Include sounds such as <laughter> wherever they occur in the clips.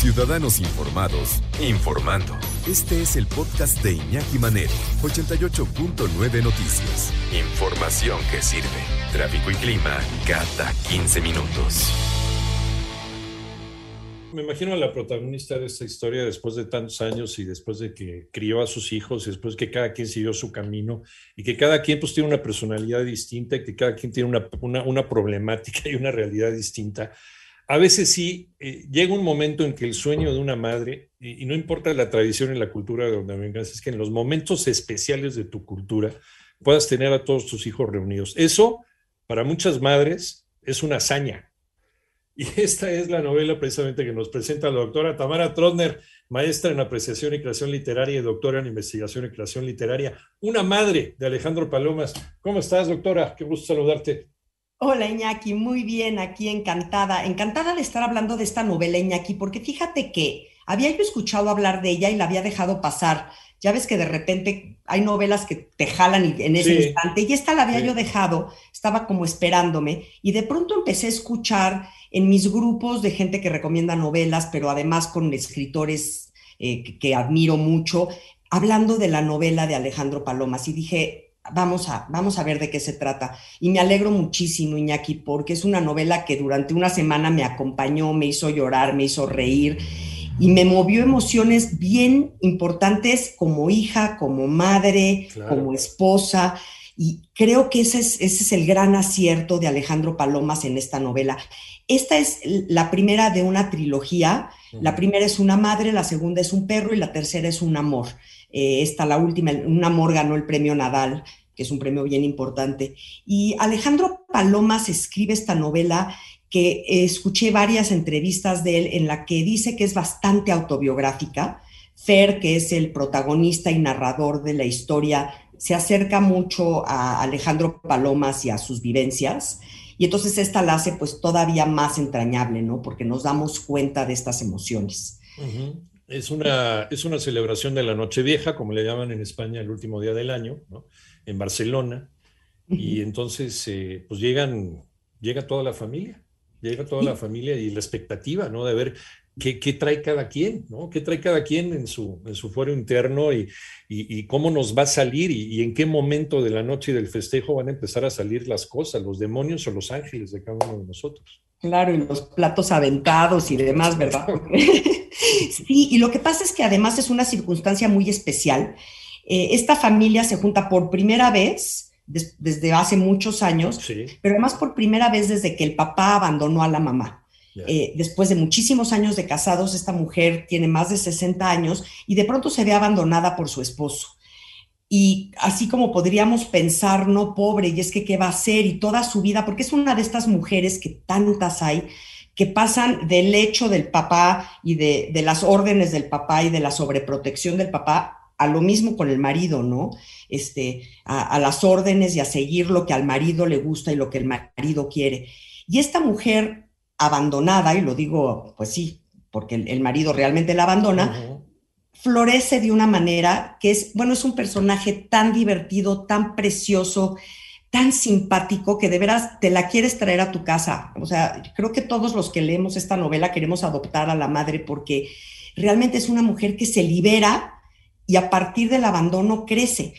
Ciudadanos informados, informando. Este es el podcast de Iñaki Manero, 88.9 Noticias. Información que sirve. Tráfico y clima cada 15 minutos. Me imagino a la protagonista de esta historia después de tantos años y después de que crió a sus hijos y después que cada quien siguió su camino y que cada quien pues tiene una personalidad distinta y que cada quien tiene una, una, una problemática y una realidad distinta. A veces sí eh, llega un momento en que el sueño de una madre, y, no importa la tradición y la cultura de donde vengas, es que en los momentos especiales de tu cultura puedas tener a todos tus hijos reunidos. Eso, para muchas madres, es una hazaña. Y <laughs> esta es la novela precisamente que nos presenta la doctora Tamara Trotner, maestra en apreciación y creación literaria y doctora en investigación y creación literaria, una madre de Alejandro Palomas. ¿Cómo estás, doctora? Qué gusto saludarte. Hola Iñaki, muy bien, aquí encantada, encantada de estar hablando de esta novela Iñaki, porque fíjate que había yo escuchado hablar de ella y la había dejado pasar. Ya ves que de repente hay novelas que te jalan en ese sí. instante y esta la había sí. yo dejado, estaba como esperándome y de pronto empecé a escuchar en mis grupos de gente que recomienda novelas, pero además con escritores eh, que, que admiro mucho, hablando de la novela de Alejandro Palomas y dije, Vamos a, vamos a ver de qué se trata. Y me alegro muchísimo, Iñaki, porque es una novela que durante una semana me acompañó, me hizo llorar, me hizo reír y me movió emociones bien importantes como hija, como madre, claro. como esposa. Y creo que ese es, ese es el gran acierto de Alejandro Palomas en esta novela. Esta es la primera de una trilogía. La primera es una madre, la segunda es un perro y la tercera es un amor. Eh, esta, la última, un amor ganó el premio Nadal, que es un premio bien importante. Y Alejandro Palomas escribe esta novela que escuché varias entrevistas de él en la que dice que es bastante autobiográfica. Fer, que es el protagonista y narrador de la historia, se acerca mucho a Alejandro Palomas y a sus vivencias. Y entonces esta la hace pues todavía más entrañable, ¿no? Porque nos damos cuenta de estas emociones. Uh -huh. Es una, es una celebración de la Nochevieja, como le llaman en España el último día del año, ¿no? en Barcelona, uh -huh. y entonces eh, pues llegan, llega toda la familia, llega toda la familia y la expectativa, ¿no? De ver qué, qué trae cada quien, ¿no? ¿Qué trae cada quien en su, en su fuero interno y, y, y cómo nos va a salir y, y, en qué momento de la noche y del festejo van a empezar a salir las cosas, los demonios o los ángeles de cada uno de nosotros. Claro, y los platos aventados y demás, ¿verdad? <laughs> sí, y lo que pasa es que además es una circunstancia muy especial. Eh, esta familia se junta por primera vez des, desde hace muchos años, sí. pero además por primera vez desde que el papá abandonó a la mamá. Eh, después de muchísimos años de casados, esta mujer tiene más de 60 años y de pronto se ve abandonada por su esposo. Y así como podríamos pensar, no pobre, y es que qué va a hacer y toda su vida, porque es una de estas mujeres que tantas hay, que pasan del hecho del papá y de, de las órdenes del papá y de la sobreprotección del papá a lo mismo con el marido, ¿no? Este, a, a, las órdenes y a seguir lo que al marido le gusta y lo que el marido quiere. Y esta mujer abandonada, y lo digo, pues sí, porque el, el marido realmente la abandona, uh -huh. florece de una manera que es, bueno, es un personaje tan divertido, tan precioso, tan simpático que de veras te la quieres traer a tu casa. O sea, creo que todos los que leemos esta novela queremos adoptar a la madre porque realmente es una mujer que se libera y a partir del abandono crece.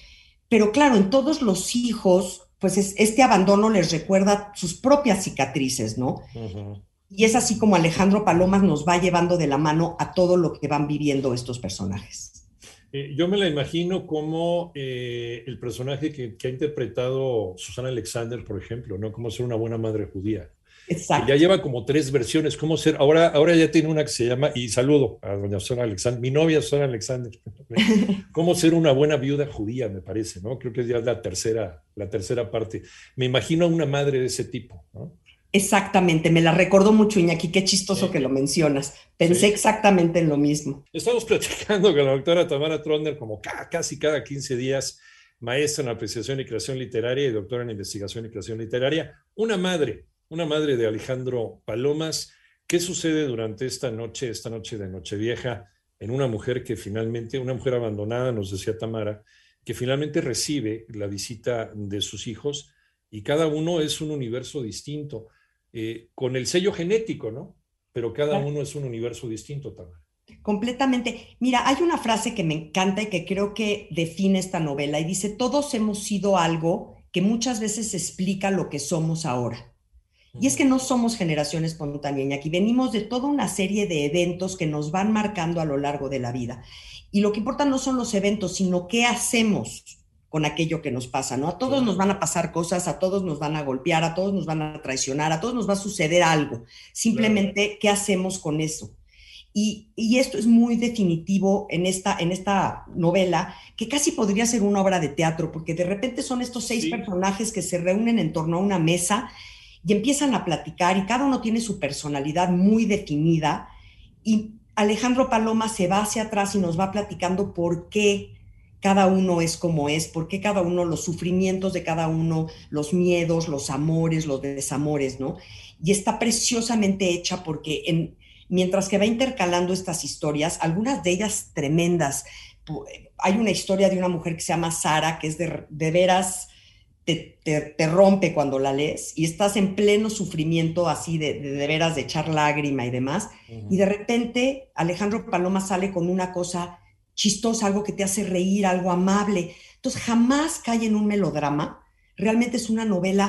Pero claro, en todos los hijos, pues es, este abandono les recuerda sus propias cicatrices, ¿no? Uh -huh. Y es así como Alejandro Palomas nos va llevando de la mano a todo lo que van viviendo estos personajes. Eh, yo me la imagino como eh, el personaje que, que, ha interpretado Susana Alexander, por ejemplo, ¿no? Cómo ser una buena madre judía. Exacto. Ya lleva como tres versiones, cómo ser, ahora, ahora ya tiene una que se llama, y saludo a doña Susana Alexander, mi novia Susana Alexander, <laughs> cómo ser una buena viuda judía, me parece, ¿no? Creo que ya es la tercera, la tercera parte. Me imagino a una madre de ese tipo, ¿no? Exactamente, me la recordó mucho Iñaki, qué chistoso Sí. que lo mencionas. Pensé Sí. exactamente en lo mismo. Estamos <laughs> platicando con la doctora Tamara Trotner como ca- casi cada 15 días, maestra en apreciación y creación literaria y doctora en investigación y creación literaria. Una madre, una madre de Alejandro Palomas. ¿Qué sucede durante esta noche, esta noche de Nochevieja, en una mujer que finalmente, una mujer abandonada, nos decía Tamara, que finalmente recibe la visita de sus hijos y cada uno es un universo distinto, eh, con el sello genético, ¿no? Pero cada Claro. uno es un universo distinto, Tamara. Completamente. Mira, hay una frase que me encanta y que creo que define esta novela y dice, todos hemos sido algo que muchas veces explica lo que somos ahora. Y es que no somos generación espontánea, Iñaki, venimos de toda una serie de eventos que nos van marcando a lo largo de la vida. Y lo que importa no son los eventos, sino qué hacemos con aquello que nos pasa, ¿no? A todos Claro. nos van a pasar cosas, a todos nos van a golpear, a todos nos van a traicionar, a todos nos va a suceder algo. Simplemente, ¿qué hacemos con eso? Y, y esto es muy definitivo en esta, en esta novela, que casi podría ser una obra de teatro, porque de repente son estos seis Sí. personajes que se reúnen en torno a una mesa y empiezan a platicar y cada uno tiene su personalidad muy definida y Alejandro Paloma se va hacia atrás y nos va platicando por qué cada uno es como es, por qué cada uno, los sufrimientos de cada uno, los miedos, los amores, los desamores, ¿no? Y está preciosamente hecha porque en, mientras que va intercalando estas historias, algunas de ellas tremendas. Hay una historia de una mujer que se llama Sara, que es de, de veras, te, te- te rompe cuando la lees y estás en pleno sufrimiento así de, de, de veras de echar lágrima y demás. Y de repente Alejandro Paloma sale con una cosa chistosa, algo que te hace reír, algo amable. Entonces jamás cae en un melodrama. Realmente es una novela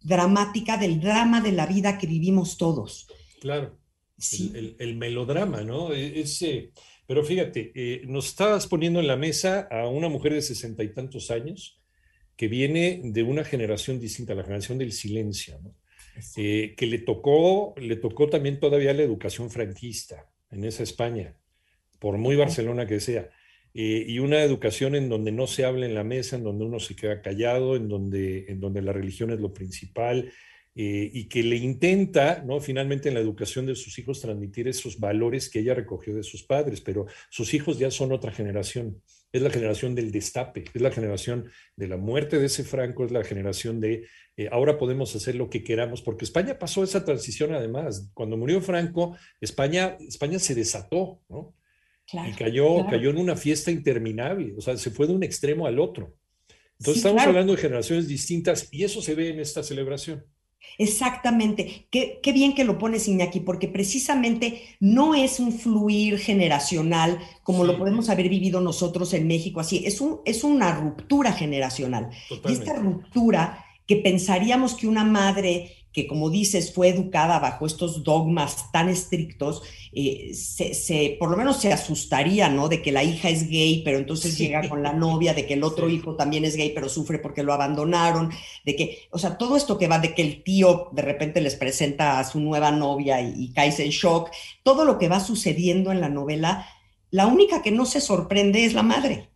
dramática del drama de la vida que vivimos todos. Claro. Sí. el, el- el melodrama, ¿no? E- Ese, pero fíjate, eh, nos estabas poniendo en la mesa a una mujer de sesenta y tantos años que viene de una generación distinta, la generación del silencio, ¿no? Eh, que le tocó, le tocó también todavía la educación franquista en esa España, por muy Barcelona que sea. Eh, y una educación en donde no se habla en la mesa, en donde uno se queda callado, en donde, en donde la religión es lo principal, eh, y que le intenta, ¿no? Finalmente en la educación de sus hijos transmitir esos valores que ella recogió de sus padres, pero sus hijos ya son otra generación. Es la generación del destape, es la generación de la muerte de ese Franco, es la generación de eh, ahora podemos hacer lo que queramos, porque España pasó esa transición además. Cuando murió Franco, España, España se desató, ¿no? Claro, y cayó, claro. cayó en una fiesta interminable, o sea, se fue de un extremo al otro. Entonces Sí, estamos claro. hablando de generaciones distintas y eso se ve en esta celebración. Exactamente. Qué, qué bien que lo pones, Iñaki, porque precisamente no es un fluir generacional como Sí. lo podemos haber vivido nosotros en México, así. Es, un, es una ruptura generacional. Y esta ruptura que pensaríamos que una madre que, como dices, fue educada bajo estos dogmas tan estrictos, eh, se, se- por lo menos se asustaría, ¿no? De que la hija es gay, pero entonces Sí. llega con la novia, de que el otro Sí. hijo también es gay, pero sufre porque lo abandonaron, de que, o sea, todo esto que va de que el tío de repente les presenta a su nueva novia y, y caes en shock, todo lo que va sucediendo en la novela, la única que no se sorprende es la madre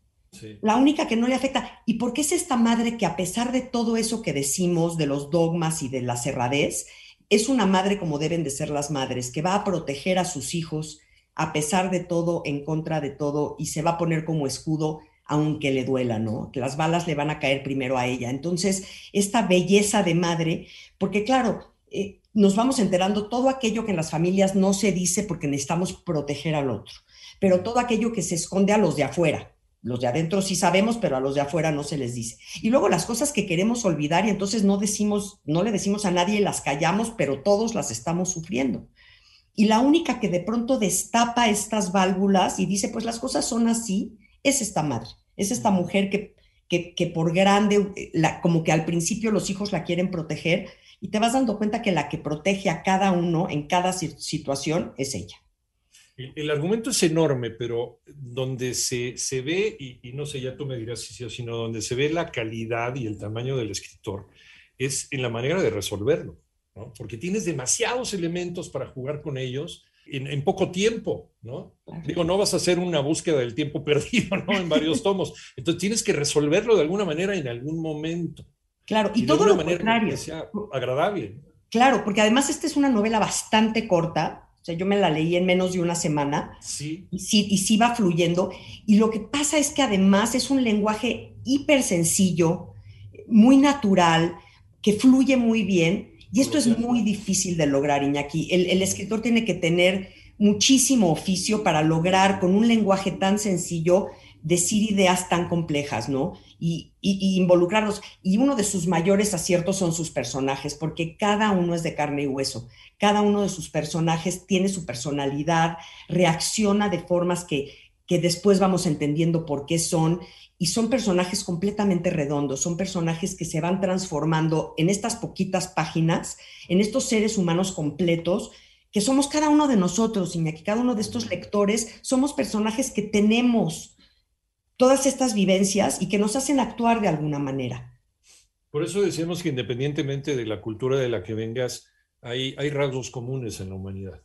La única que no le afecta. ¿Y por qué es esta madre que a pesar de todo eso que decimos, de los dogmas y de la cerradez, es una madre como deben de ser las madres, que va a proteger a sus hijos a pesar de todo, en contra de todo, y se va a poner como escudo aunque le duela, ¿no? Que las balas le van a caer primero a ella. Entonces, esta belleza de madre, porque claro, eh, nos vamos enterando todo aquello que en las familias no se dice porque necesitamos proteger al otro, pero todo aquello que se esconde a los de afuera. Los de adentro sí sabemos, pero a los de afuera no se les dice. Y luego las cosas que queremos olvidar y entonces no decimos, no le decimos a nadie, las callamos, pero todos las estamos sufriendo. Y la única que de pronto destapa estas válvulas y dice, pues las cosas son así, es esta madre, es esta mujer que, que, que por grande, eh, la, como que al principio los hijos la quieren proteger y te vas dando cuenta que la que protege a cada uno en cada si- situación es ella. El, el argumento es enorme, pero donde se, se ve, y, y no sé, ya tú me dirás si sí o si no, donde se ve la calidad y el tamaño del escritor es en la manera de resolverlo, ¿no? Porque tienes demasiados elementos para jugar con ellos en, en poco tiempo, ¿no? Digo, no vas a hacer una búsqueda del tiempo <laughs> perdido, ¿no? En varios tomos. Entonces tienes que resolverlo de alguna manera en algún momento. Claro, y, todo lo manera contrario. que sea agradable. Claro, porque además esta es una novela bastante corta, o sea, yo me la leí en menos de una semana. Sí. Y sí, y sí va fluyendo. Y lo que pasa es que además es un lenguaje hiper sencillo, muy natural, que fluye muy bien. Y esto es muy difícil de lograr, Iñaki. El, el escritor tiene que tener muchísimo oficio para lograr con un lenguaje tan sencillo decir ideas tan complejas, ¿no? Y, y, y, involucrarlos. Y uno de sus mayores aciertos son sus personajes, porque cada uno es de carne y hueso. Cada uno de sus personajes tiene su personalidad, reacciona de formas que, que después vamos entendiendo por qué son. Y son personajes completamente redondos, son personajes que se van transformando en estas poquitas páginas, en estos seres humanos completos, que somos cada uno de nosotros, Iñaki, cada uno de estos lectores, somos personajes que tenemos todas estas vivencias y que nos hacen actuar de alguna manera. Por eso decíamos que independientemente de la cultura de la que vengas, hay, hay rasgos comunes en la humanidad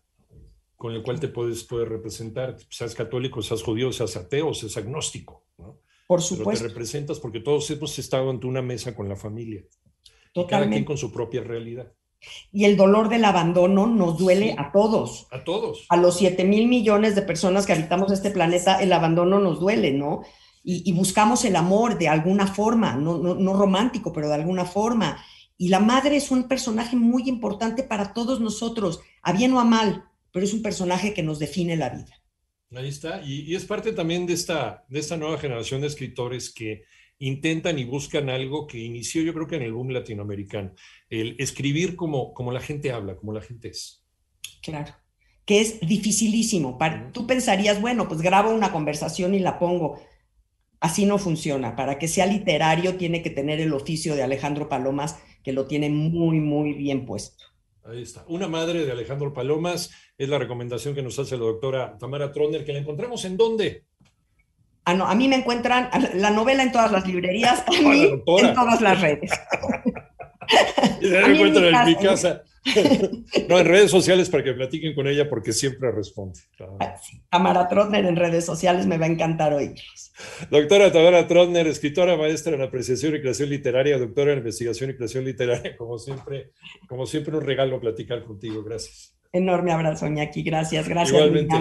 con el cual te puedes, puedes representar, seas católico, seas judío, seas ateo, seas agnóstico. ¿no? Por supuesto. Pero te representas porque todos hemos estado ante una mesa con la familia. Totalmente. Y cada quien con su propia realidad. Y el dolor del abandono nos duele sí, a todos. A todos. A los 7 mil millones de personas que habitamos este planeta, el abandono nos duele, ¿no? Y, y buscamos el amor de alguna forma, no, no, no romántico, pero de alguna forma. Y la madre es un personaje muy importante para todos nosotros, a bien o a mal, pero es un personaje que nos define la vida. Ahí está, y, y, es parte también de esta, de esta nueva generación de escritores que intentan y buscan algo que inició yo creo que en el boom latinoamericano, el escribir como, como la gente habla, como la gente es. Claro, que es dificilísimo. Para, tú pensarías, bueno, pues grabo una conversación y la pongo. Así no funciona. Para que sea literario tiene que tener el oficio de Alejandro Palomas, que lo tiene muy, muy bien puesto. Ahí está. Una madre de Alejandro Palomas es la recomendación que nos hace la doctora Tamara Troner, que la encontramos en dónde? Ah, no, a mí me encuentran la novela en todas las librerías, <laughs> a mí en todas las redes. <laughs> en, en mi casa. <laughs> no, en redes sociales para que platiquen con ella porque siempre responde. Claro. Tamara Trotner en redes sociales me va a encantar oírlos. Doctora Tamara Trotner, escritora, maestra en apreciación y creación literaria, doctora en investigación y creación literaria, como siempre, como siempre un regalo platicar contigo. Gracias. Enorme abrazo, Ñaki. Gracias, gracias. Igualmente.